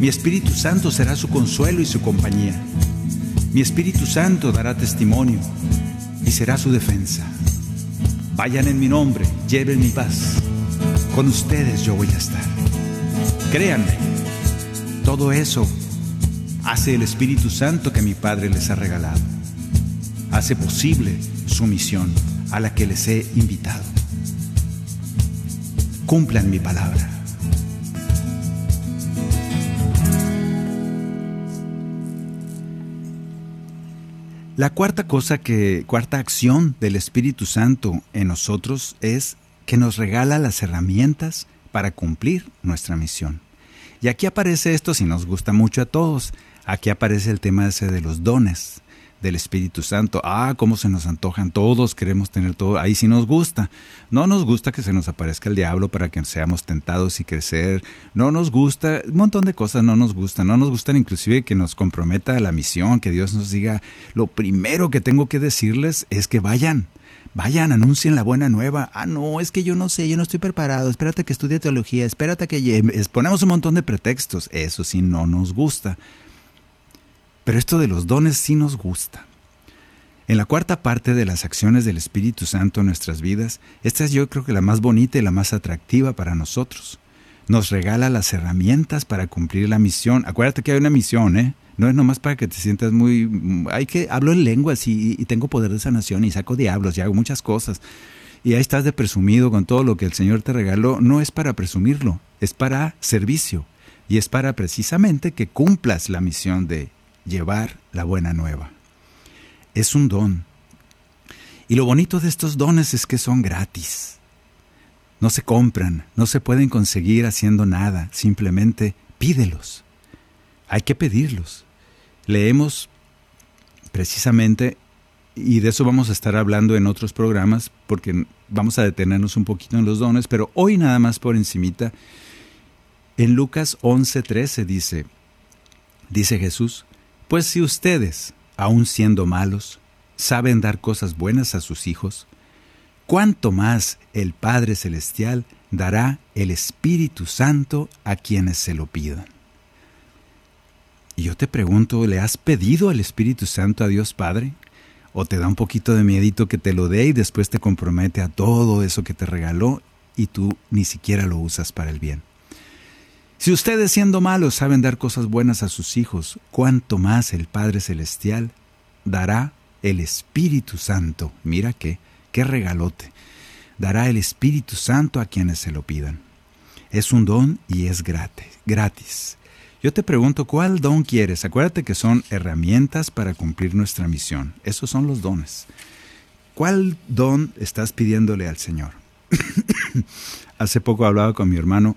Mi Espíritu Santo será su consuelo y su compañía. Mi Espíritu Santo dará testimonio y será su defensa. Vayan en mi nombre, lleven mi paz. Con ustedes yo voy a estar. Créanme, todo eso hace el Espíritu Santo que mi Padre les ha regalado. Hace posible su misión a la que les he invitado cumplan mi palabra. La cuarta cosa que, cuarta acción del Espíritu Santo en nosotros es que nos regala las herramientas para cumplir nuestra misión. Y aquí aparece esto si nos gusta mucho a todos. Aquí aparece el tema ese de los dones del Espíritu Santo. Ah, cómo se nos antojan, todos queremos tener todo, ahí sí nos gusta. No nos gusta que se nos aparezca el diablo para que seamos tentados y crecer. No nos gusta, un montón de cosas no nos gustan. No nos gustan inclusive que nos comprometa la misión, que Dios nos diga, lo primero que tengo que decirles es que vayan. Vayan, anuncien la buena nueva. Ah, no, es que yo no sé, yo no estoy preparado. Espérate que estudie teología, espérate que ponemos un montón de pretextos. Eso sí no nos gusta. Pero esto de los dones sí nos gusta. En la cuarta parte de las acciones del Espíritu Santo en nuestras vidas, esta es yo creo que la más bonita y la más atractiva para nosotros. Nos regala las herramientas para cumplir la misión. Acuérdate que hay una misión, ¿eh? No es nomás para que te sientas muy... Hay que... Hablo en lenguas y, y tengo poder de sanación y saco diablos y hago muchas cosas. Y ahí estás de presumido con todo lo que el Señor te regaló. No es para presumirlo, es para servicio. Y es para precisamente que cumplas la misión de llevar la buena nueva. Es un don. Y lo bonito de estos dones es que son gratis. No se compran, no se pueden conseguir haciendo nada, simplemente pídelos. Hay que pedirlos. Leemos precisamente, y de eso vamos a estar hablando en otros programas, porque vamos a detenernos un poquito en los dones, pero hoy nada más por encimita, en Lucas 11:13 dice, dice Jesús, pues si ustedes, aun siendo malos, saben dar cosas buenas a sus hijos, cuánto más el Padre Celestial dará el Espíritu Santo a quienes se lo pidan. Y yo te pregunto, ¿le has pedido el Espíritu Santo a Dios Padre? ¿O te da un poquito de miedito que te lo dé y después te compromete a todo eso que te regaló y tú ni siquiera lo usas para el bien? Si ustedes siendo malos saben dar cosas buenas a sus hijos, cuánto más el Padre Celestial dará el Espíritu Santo. Mira qué, qué regalote. Dará el Espíritu Santo a quienes se lo pidan. Es un don y es gratis. gratis. Yo te pregunto, ¿cuál don quieres? Acuérdate que son herramientas para cumplir nuestra misión. Esos son los dones. ¿Cuál don estás pidiéndole al Señor? <coughs> Hace poco hablaba con mi hermano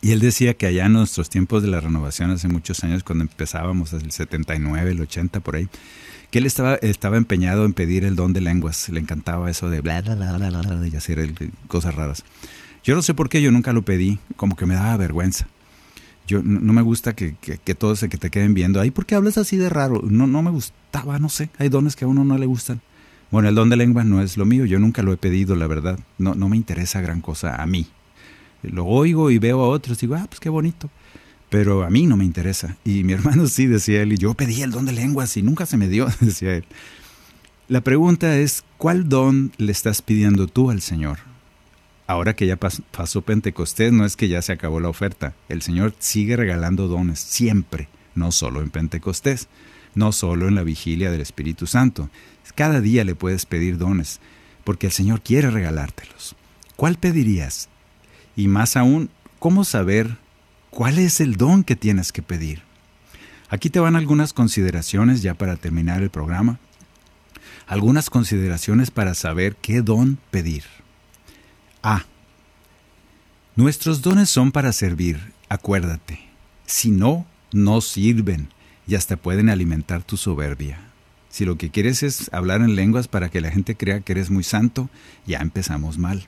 y él decía que allá en nuestros tiempos de la renovación, hace muchos años, cuando empezábamos, el 79, el 80, por ahí, que él estaba, estaba empeñado en pedir el don de lenguas. Le encantaba eso de bla, bla, bla, bla, bla, y hacer cosas raras. Yo no sé por qué yo nunca lo pedí, como que me daba vergüenza. Yo no, me gusta que, que, todos se que te queden viendo. Ay, ¿por qué hablas así de raro? No, no me gustaba, no sé. Hay dones que a uno no le gustan. Bueno, el don de lenguas no es lo mío. Yo nunca lo he pedido, la verdad. No, no me interesa gran cosa a mí. Lo oigo y veo a otros digo, ah, pues qué bonito. Pero a mí no me interesa. Y mi hermano sí, decía él, y yo pedí el don de lenguas y nunca se me dio, <laughs> decía él. La pregunta es, ¿cuál don le estás pidiendo tú al Señor? Ahora que ya pasó Pentecostés, no es que ya se acabó la oferta. El Señor sigue regalando dones, siempre, no solo en Pentecostés, no solo en la vigilia del Espíritu Santo. Cada día le puedes pedir dones, porque el Señor quiere regalártelos. ¿Cuál pedirías? Y más aún, ¿cómo saber cuál es el don que tienes que pedir? Aquí te van algunas consideraciones ya para terminar el programa. Algunas consideraciones para saber qué don pedir. A. Nuestros dones son para servir, acuérdate. Si no, no sirven y hasta pueden alimentar tu soberbia. Si lo que quieres es hablar en lenguas para que la gente crea que eres muy santo, ya empezamos mal.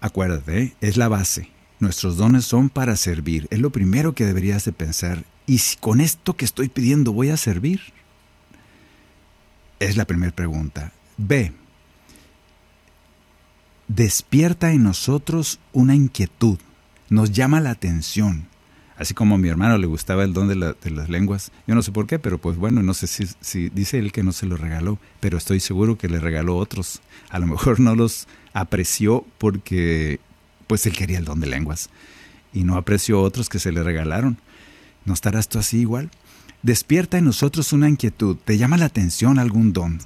Acuérdate, es la base. Nuestros dones son para servir. Es lo primero que deberías de pensar. ¿Y si con esto que estoy pidiendo voy a servir? Es la primera pregunta. B. Despierta en nosotros una inquietud. Nos llama la atención. Así como a mi hermano le gustaba el don de, las lenguas. Yo no sé por qué, pero pues bueno, no sé si, si dice él que no se lo regaló, pero estoy seguro que le regaló otros. A lo mejor no los apreció porque pues él quería el don de lenguas y no apreció otros que se le regalaron. ¿No estarás tú así igual? Despierta en nosotros una inquietud. ¿Te llama la atención algún don?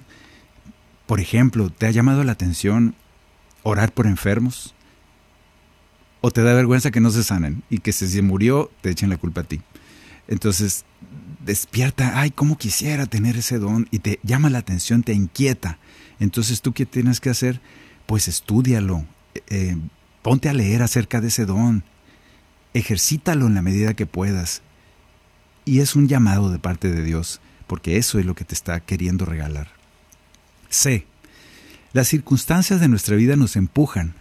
Por ejemplo, ¿te ha llamado la atención orar por enfermos? ¿O te da vergüenza que no se sanen y que si se murió te echen la culpa a ti? Entonces, despierta, ay, cómo quisiera tener ese don y te llama la atención, te inquieta. Entonces, ¿tú qué tienes que hacer? pues estúdialo, eh, ponte a leer acerca de ese don, ejercítalo en la medida que puedas. Y es un llamado de parte de Dios, porque eso es lo que te está queriendo regalar. C. Las circunstancias de nuestra vida nos empujan,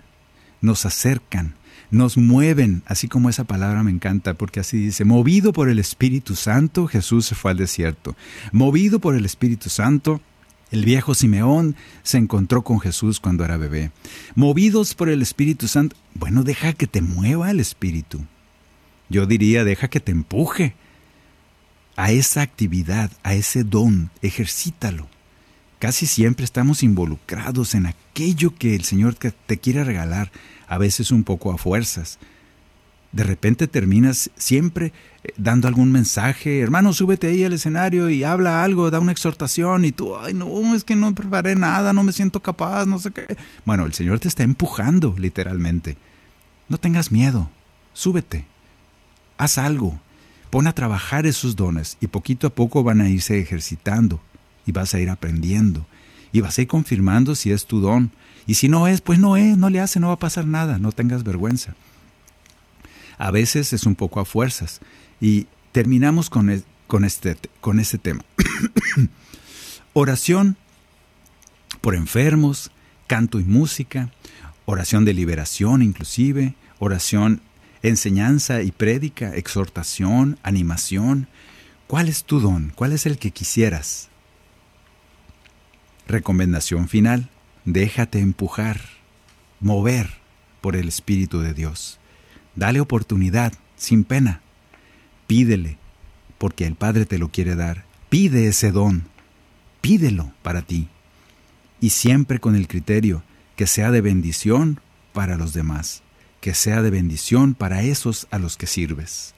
nos acercan, nos mueven, así como esa palabra me encanta, porque así dice, movido por el Espíritu Santo, Jesús se fue al desierto. Movido por el Espíritu Santo, el viejo Simeón se encontró con Jesús cuando era bebé. Movidos por el Espíritu Santo, bueno, deja que te mueva el Espíritu. Yo diría, deja que te empuje a esa actividad, a ese don, ejercítalo. Casi siempre estamos involucrados en aquello que el Señor te quiere regalar, a veces un poco a fuerzas. De repente terminas siempre eh, dando algún mensaje, hermano, súbete ahí al escenario y habla algo, da una exhortación y tú, ay no, es que no preparé nada, no me siento capaz, no sé qué. Bueno, el Señor te está empujando literalmente. No tengas miedo, súbete, haz algo, pon a trabajar esos dones y poquito a poco van a irse ejercitando y vas a ir aprendiendo y vas a ir confirmando si es tu don. Y si no es, pues no es, no le hace, no va a pasar nada, no tengas vergüenza. A veces es un poco a fuerzas y terminamos con, con, este, con tema. <coughs> oración por enfermos, canto y música, oración de liberación inclusive, oración, enseñanza y prédica, exhortación, animación. ¿Cuál es tu don? ¿Cuál es el que quisieras? Recomendación final, déjate empujar, mover por el Espíritu de Dios. Dale oportunidad, sin pena. Pídele, porque el Padre te lo quiere dar. Pide ese don, pídelo para ti. Y siempre con el criterio que sea de bendición para los demás, que sea de bendición para esos a los que sirves,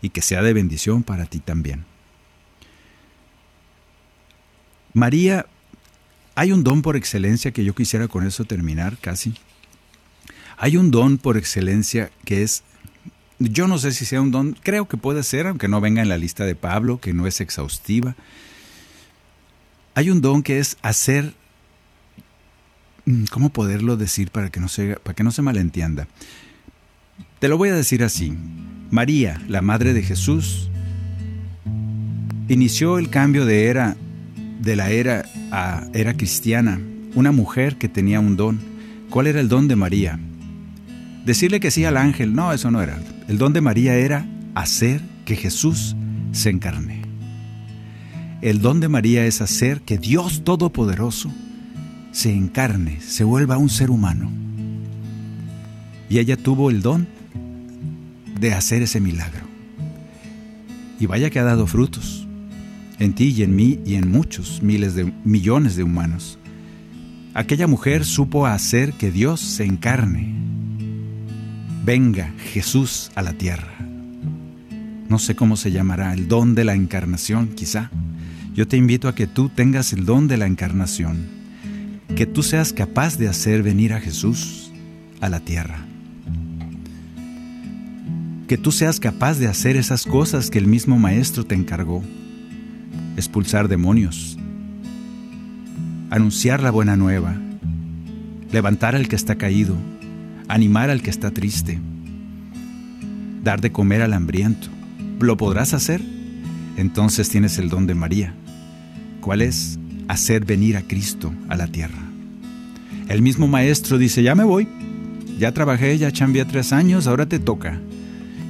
y que sea de bendición para ti también. María hay un don por excelencia que yo quisiera con eso terminar casi. Hay un don por excelencia que es, yo no sé si sea un don, creo que puede ser, aunque no venga en la lista de Pablo, que no es exhaustiva. Hay un don que es hacer, ¿cómo poderlo decir para que no se, para que no se malentienda? Te lo voy a decir así. María, la madre de Jesús, inició el cambio de era de la era a era cristiana, una mujer que tenía un don. ¿Cuál era el don de María? Decirle que sí al ángel, no, eso no era. El don de María era hacer que Jesús se encarne. El don de María es hacer que Dios Todopoderoso se encarne, se vuelva un ser humano. Y ella tuvo el don de hacer ese milagro. Y vaya que ha dado frutos en ti y en mí y en muchos miles de millones de humanos. Aquella mujer supo hacer que Dios se encarne. Venga Jesús a la tierra. No sé cómo se llamará, el don de la encarnación quizá. Yo te invito a que tú tengas el don de la encarnación, que tú seas capaz de hacer venir a Jesús a la tierra. Que tú seas capaz de hacer esas cosas que el mismo Maestro te encargó expulsar demonios, anunciar la buena nueva, levantar al que está caído, animar al que está triste, dar de comer al hambriento. ¿Lo podrás hacer? Entonces tienes el don de María. ¿Cuál es? Hacer venir a Cristo a la tierra. El mismo maestro dice, ya me voy, ya trabajé, ya chambié tres años, ahora te toca.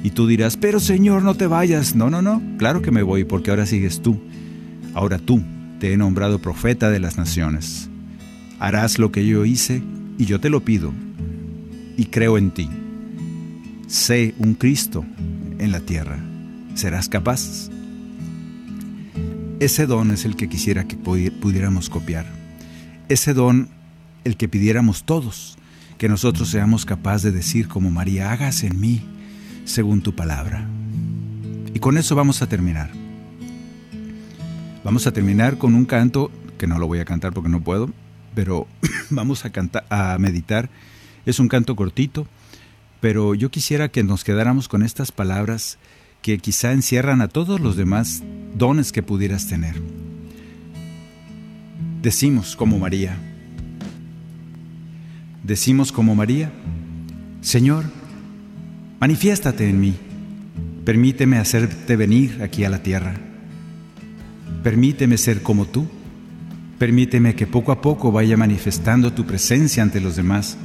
Y tú dirás, pero Señor, no te vayas. No, no, no, claro que me voy porque ahora sigues tú. Ahora tú te he nombrado profeta de las naciones. Harás lo que yo hice y yo te lo pido y creo en ti. Sé un Cristo en la tierra. ¿Serás capaz? Ese don es el que quisiera que pudiéramos copiar. Ese don el que pidiéramos todos, que nosotros seamos capaces de decir como María, hagas en mí según tu palabra. Y con eso vamos a terminar. Vamos a terminar con un canto que no lo voy a cantar porque no puedo, pero <coughs> vamos a cantar a meditar. Es un canto cortito, pero yo quisiera que nos quedáramos con estas palabras que quizá encierran a todos los demás dones que pudieras tener. Decimos como María. Decimos como María, Señor, manifiéstate en mí, permíteme hacerte venir aquí a la tierra Permíteme ser como tú. Permíteme que poco a poco vaya manifestando tu presencia ante los demás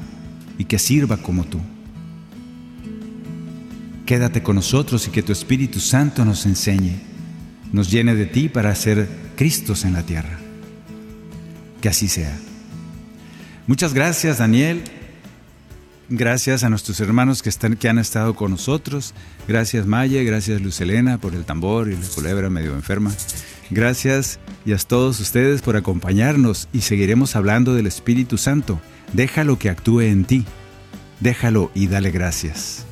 y que sirva como tú. Quédate con nosotros y que tu Espíritu Santo nos enseñe, nos llene de ti para ser Cristos en la tierra. Que así sea. Muchas gracias, Daniel. Gracias a nuestros hermanos que, están, que han estado con nosotros. Gracias, Maya. Gracias, Luz Elena, por el tambor y la culebra medio enferma. Gracias y a todos ustedes por acompañarnos y seguiremos hablando del Espíritu Santo Déjalo que actúe en ti. Déjalo y dale gracias.